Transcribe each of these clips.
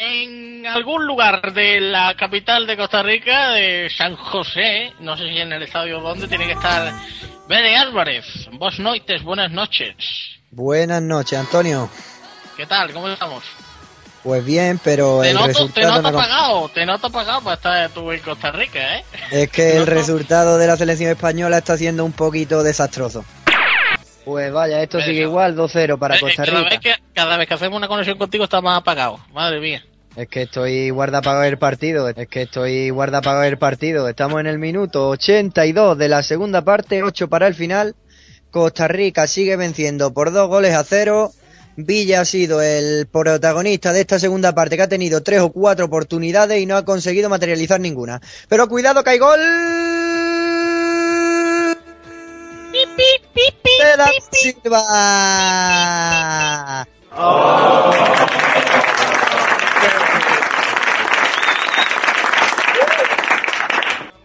En algún lugar de la capital de Costa Rica, de San José, no sé si en el estadio donde, tiene que estar Bede Álvarez. Vos noites, buenas noches. Buenas noches, Antonio. ¿Qué tal? ¿Cómo estamos? Pues bien, pero Te el noto, te resultado noto no- apagado, te noto apagado para estar tú en Costa Rica, ¿eh? es que el resultado de la selección española está siendo un poquito desastroso. Pues vaya, esto sigue Eso. igual 2-0 para Eh, Costa cada, Rica. vez que, cada vez que hacemos una conexión contigo está más apagado. Madre mía. Es que estoy guardapagado el partido, es que estoy guardapagado el partido. Estamos en el minuto 82 de la segunda parte, 8 para el final. Costa Rica sigue venciendo por dos goles a cero. Villa ha sido el protagonista de esta segunda parte que ha tenido tres o cuatro oportunidades y no ha conseguido materializar ninguna. Pero cuidado que hay gol. Silva.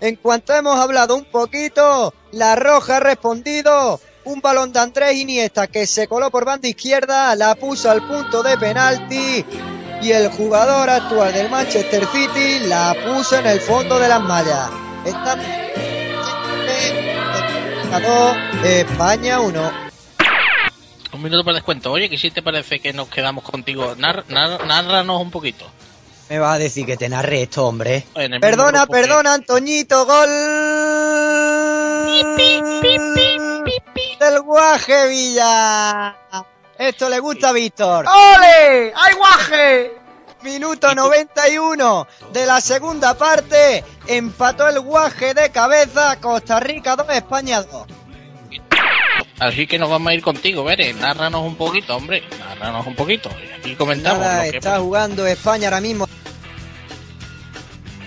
En cuanto hemos hablado un poquito, la Roja ha respondido. Un balón de Andrés Iniesta que se coló por banda izquierda, la puso al punto de penalti y el jugador actual del Manchester City la puso en el fondo de las mallas. Estamos España 1. Un minuto para descuento. Oye, que si te parece que nos quedamos contigo. Nar, nar- nárranos un poquito. Me vas a decir que te narre esto, hombre. Perdona, perdona, Antoñito, gol del Guaje Villa. Esto le gusta a Víctor. ¡Ole! ¡Ay, guaje! Minuto 91 de la segunda parte. Empató el Guaje de cabeza. Costa Rica 2, España 2. Así que nos vamos a ir contigo, Bere. Nárranos un poquito, hombre. Nárranos un poquito. Y aquí comentamos Nada, lo que está jugando España ahora mismo.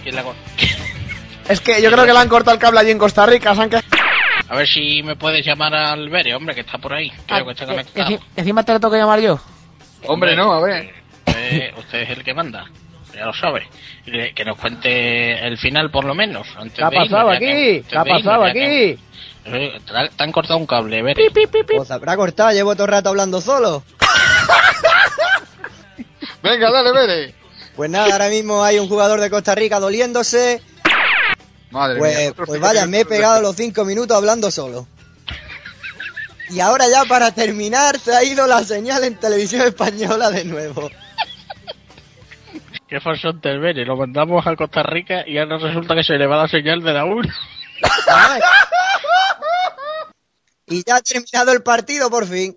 ¿Quién la Es que yo creo que le han cortado el cable allí en Costa Rica. A ver si me puedes llamar al Bere, hombre, que está por ahí. Creo que está Ah, conectado. enci- encima te lo tengo que llamar yo. Hombre, no, a ver. Usted, usted es el que manda. Ya lo sabe. Que- nos cuente el final, por lo menos. Antes ¿Qué ha irnos, pasado que- aquí? ¿Qué ha irnos, pasado ya que- aquí? Eh, Te han cortado un cable, Bere. Pues habrá cortado, llevo todo el rato hablando solo. Venga, dale, vere. Pues nada, ahora mismo hay un jugador de Costa Rica doliéndose. Madre Pues, mía. pues vaya, me he pegado los cinco minutos hablando solo. Y ahora ya para terminar se ha ido la señal en televisión española de nuevo. Qué farsante el Bere. Lo mandamos a Costa Rica y ahora resulta que se le va la señal de la 1. Ay. Y ya ha terminado el partido por fin.